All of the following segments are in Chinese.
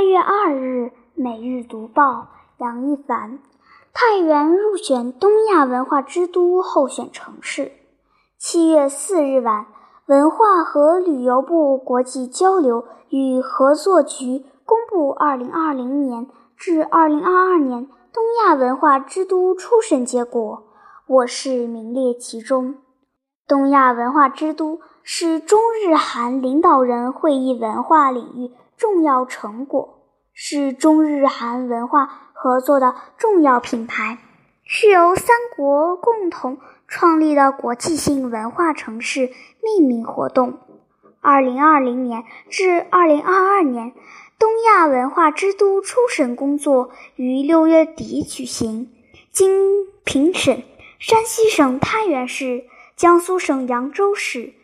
八月二日，《每日读报》杨一凡：太原入选东亚文化之都候选城市。七月四日晚，文化和旅游部国际交流与合作局公布二零二零年至二零二二年东亚文化之都初审结果，我市名列其中。东亚文化之都是中日韩领导人会议文化领域。重要成果是中日韩文化合作的重要品牌，是由三国共同创立的国际性文化城市命名活动。二零二零年至二零二二年，东亚文化之都初审工作于六月底举行，经评审，山西省太原市、江苏省扬州市、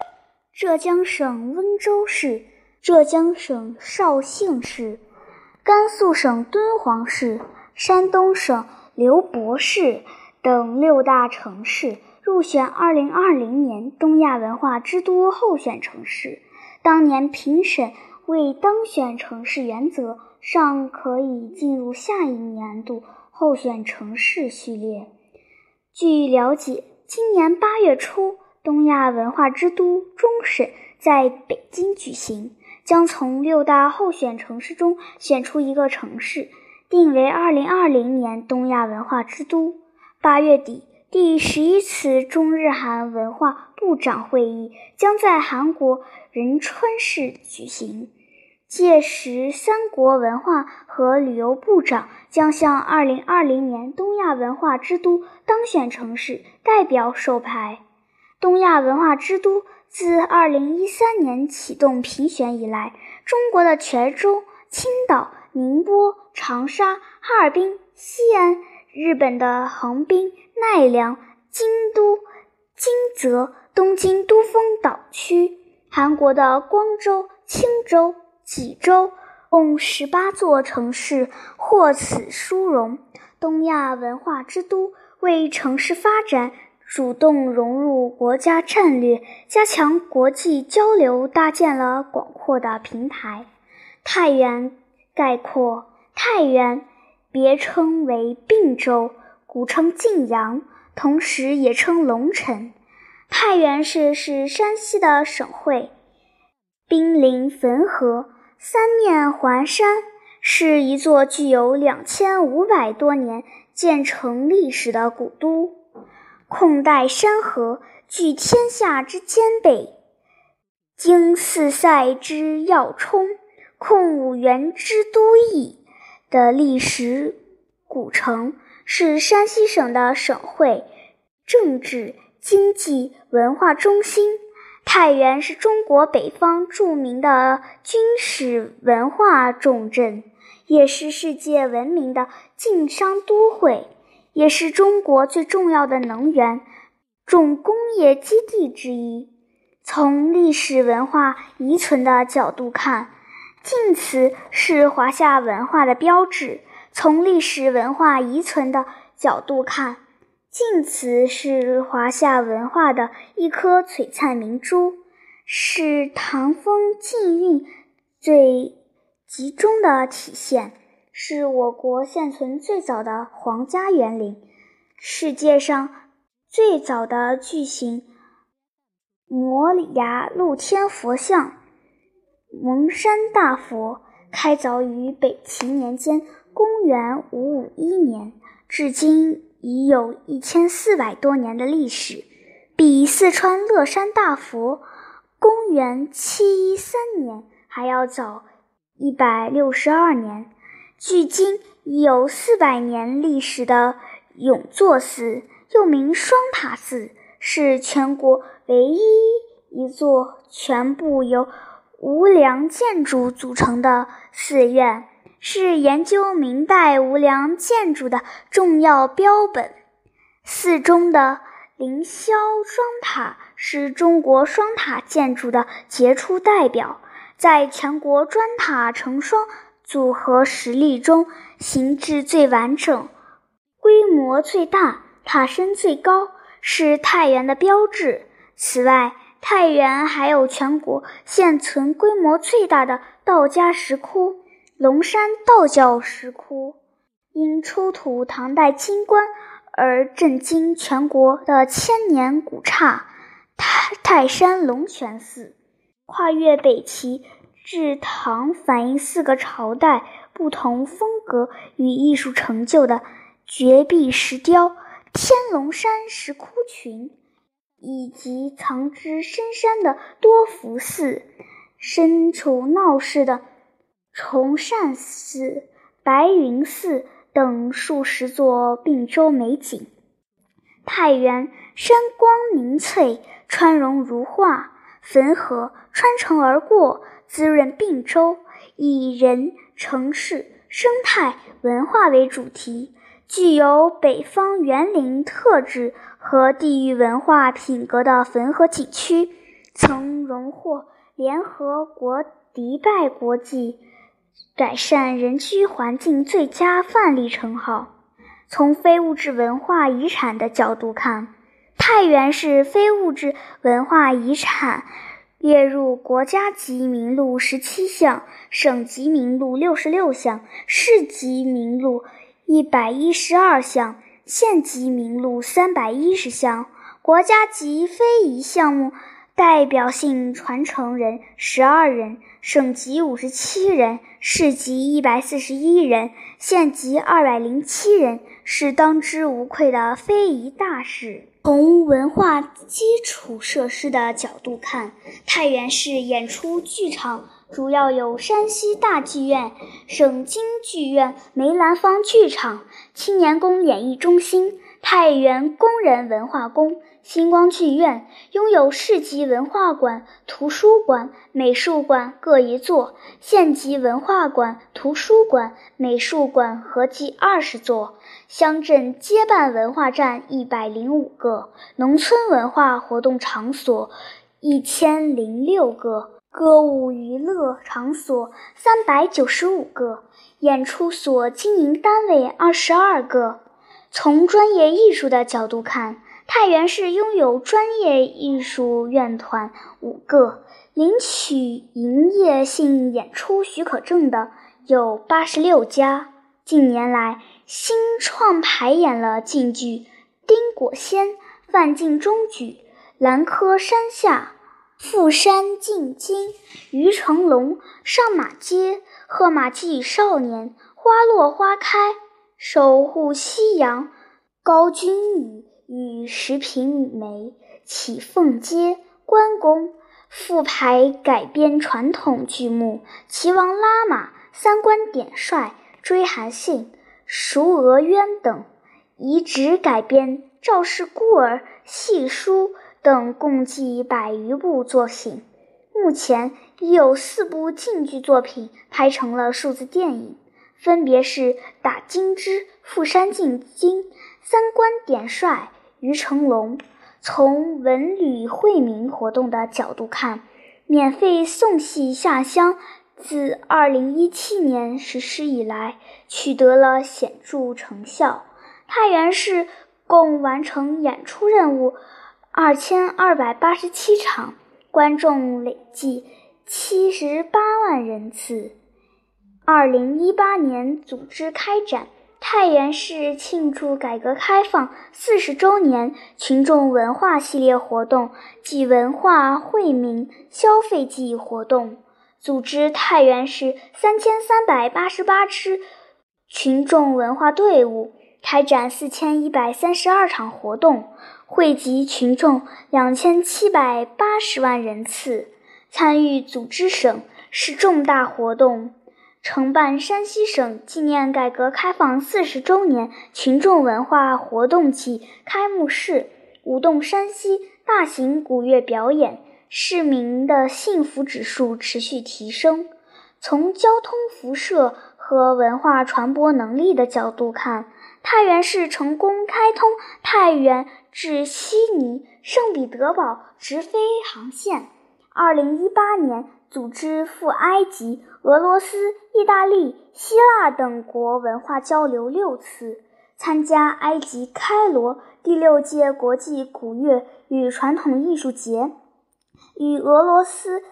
浙江省温州市。浙江省绍兴市、甘肃省敦煌市、山东省刘伯市等六大城市入选2020年东亚文化之都候选城市。当年评审未当选城市原则尚可以进入下一年度候选城市序列。据了解，今年八月初，东亚文化之都终审在北京举行。将从六大候选城市中选出一个城市，定为2020年东亚文化之都。八月底，第十一次中日韩文化部长会议将在韩国仁川市举行，届时三国文化和旅游部长将向2020年东亚文化之都当选城市代表授牌。东亚文化之都。自2013年启动评选以来，中国的泉州、青岛、宁波、长沙、哈尔滨、西安，日本的横滨、奈良、京都、金泽、东京都丰岛区，韩国的光州、青州、济州，共十八座城市获此殊荣。东亚文化之都为城市发展。主动融入国家战略，加强国际交流，搭建了广阔的平台。太原概括：太原，别称为并州，古称晋阳，同时也称龙城。太原市是山西的省会，濒临汾河，三面环山，是一座具有两千五百多年建成历史的古都。控带山河，据天下之兼备；经四塞之要冲，控五原之都邑的历史古城，是山西省的省会、政治、经济、文化中心。太原是中国北方著名的军事文化重镇，也是世界闻名的晋商都会。也是中国最重要的能源重工业基地之一。从历史文化遗存的角度看，晋祠是华夏文化的标志；从历史文化遗存的角度看，晋祠是华夏文化的一颗璀璨明珠，是唐风晋韵最集中的体现。是我国现存最早的皇家园林，世界上最早的巨型摩崖露天佛像——蒙山大佛，开凿于北齐年间（公元551年），至今已有一千四百多年的历史，比四川乐山大佛（公元713年）还要早一百六十二年。距今已有四百年历史的永坐寺，又名双塔寺，是全国唯一一座全部由无梁建筑组成的寺院，是研究明代无梁建筑的重要标本。寺中的凌霄双塔是中国双塔建筑的杰出代表，在全国砖塔成双。组合实力中，形制最完整、规模最大、塔身最高，是太原的标志。此外，太原还有全国现存规模最大的道家石窟，龙山道教石窟，因出土唐代金棺而震惊全国的千年古刹泰泰山龙泉寺，跨越北齐至唐，反映四个朝代不同风格与艺术成就的绝壁石雕天龙山石窟群，以及藏之深山的多福寺、身处闹市的。崇善寺、白云寺等数十座并州美景，太原山光明翠，川容如画，汾河穿城而过，滋润并州，以人、城市、生态、文化为主题，具有北方园林特质和地域文化品格的汾河景区，曾荣获联合国迪拜国际。改善人居环境最佳范例称号。从非物质文化遗产的角度看，太原市非物质文化遗产列入国家级名录十七项、省级名录六十六项、市级名录一百一十二项、县级名录三百一十项，国家级非遗项目。代表性传承人十二人，省级五十七人，市级一百四十一人，县级二百零七人，是当之无愧的非遗大使。从文化基础设施的角度看，太原市演出剧场主要有山西大剧院、省京剧院、梅兰芳剧场、青年宫演艺中心、太原工人文化宫。星光剧院拥有市级文化馆、图书馆、美术馆各一座，县级文化馆、图书馆、美术馆合计二十座，乡镇街办文化站一百零五个，农村文化活动场所一千零六个，歌舞娱乐场所三百九十五个，演出所经营单位二十二个。从专业艺术的角度看，太原市拥有专业艺术院团五个，领取营业性演出许可证的有八十六家。近年来，新创排演了晋剧《丁果仙》《范进中举》《兰柯山下》《富山进京》《于成龙》《上马街》《贺马记少年》《花落花开》《守护夕阳》《高君宇》。与石平梅、启凤街、关公复排改编传统剧目《齐王拉玛》《三官点帅》《追韩信》《赎娥冤》等，移植改编《赵氏孤儿》《戏书》等，共计百余部作品。目前已有四部晋剧作品拍成了数字电影，分别是《打金枝》《富山进京》《三官点帅》。于成龙从文旅惠民活动的角度看，免费送戏下乡自2017年实施以来，取得了显著成效。太原市共完成演出任务2287场，观众累计78万人次。2018年组织开展。太原市庆祝改革开放四十周年群众文化系列活动暨文化惠民消费季活动，组织太原市三千三百八十八支群众文化队伍，开展四千一百三十二场活动，惠及群众两千七百八十万人次。参与组织省市重大活动。承办山西省纪念改革开放四十周年群众文化活动暨开幕式，舞动山西大型古乐表演，市民的幸福指数持续提升。从交通辐射和文化传播能力的角度看，太原市成功开通太原至悉尼圣彼得堡直飞航线。二零一八年。组织赴埃及、俄罗斯、意大利、希腊等国文化交流六次，参加埃及开罗第六届国际古乐与传统艺术节，与俄罗斯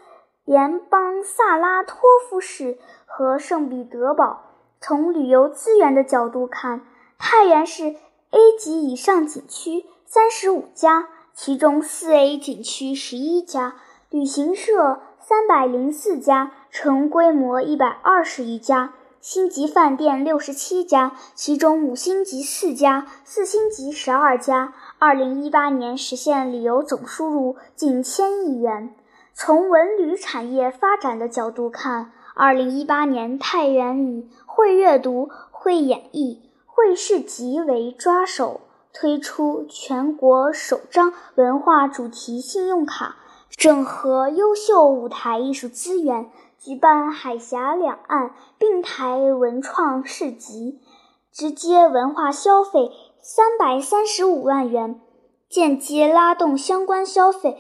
联邦萨拉托夫市和圣彼得堡。从旅游资源的角度看，太原市 A 级以上景区三十五家，其中四 A 景区十一家，旅行社三百零四家，成规模一百二十余家。星级饭店六十七家，其中五星级四家，四星级十二家。二零一八年实现旅游总收入近千亿元。从文旅产业发展的角度看，二零一八年太原以会阅读、会演艺、会市集为抓手，推出全国首张文化主题信用卡，整合优秀舞台艺术资源。举办海峡两岸并台文创市集，直接文化消费三百三十五万元，间接拉动相关消费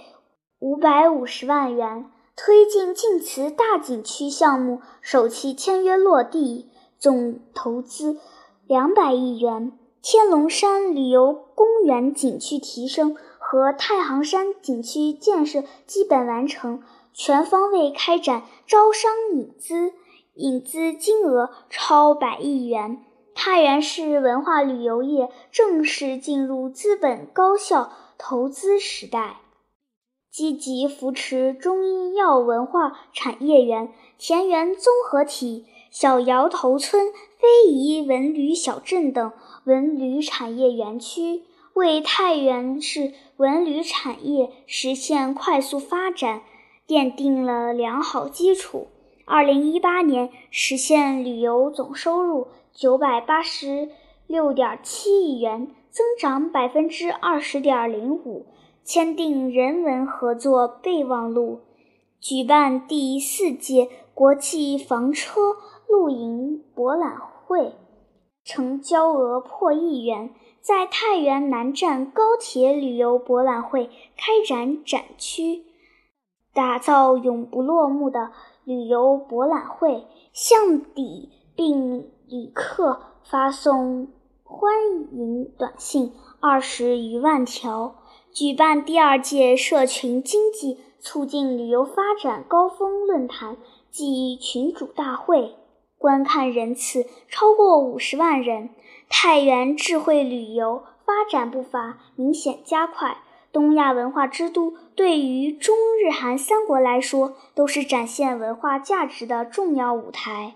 五百五十万元。推进晋祠大景区项目首期签约落地，总投资两百亿元。天龙山旅游公园景区提升和太行山景区建设基本完成。全方位开展招商引资，引资金额超百亿元。太原市文化旅游业正式进入资本高效投资时代。积极扶持中医药文化产业园、田园综合体、小窑头村、非遗文旅小镇等文旅产业园区，为太原市文旅产业实现快速发展。奠定了良好基础。二零一八年实现旅游总收入九百八十六点七亿元，增长百分之二十点零五。签订人文合作备忘录，举办第四届国际房车露营博览会，成交额破亿元。在太原南站高铁旅游博览会开展展区。打造永不落幕的旅游博览会，向抵并旅客发送欢迎短信二十余万条。举办第二届社群经济促进旅游发展高峰论坛暨群主大会，观看人次超过五十万人。太原智慧旅游发展步伐明显加快。东亚文化之都，对于中日韩三国来说，都是展现文化价值的重要舞台。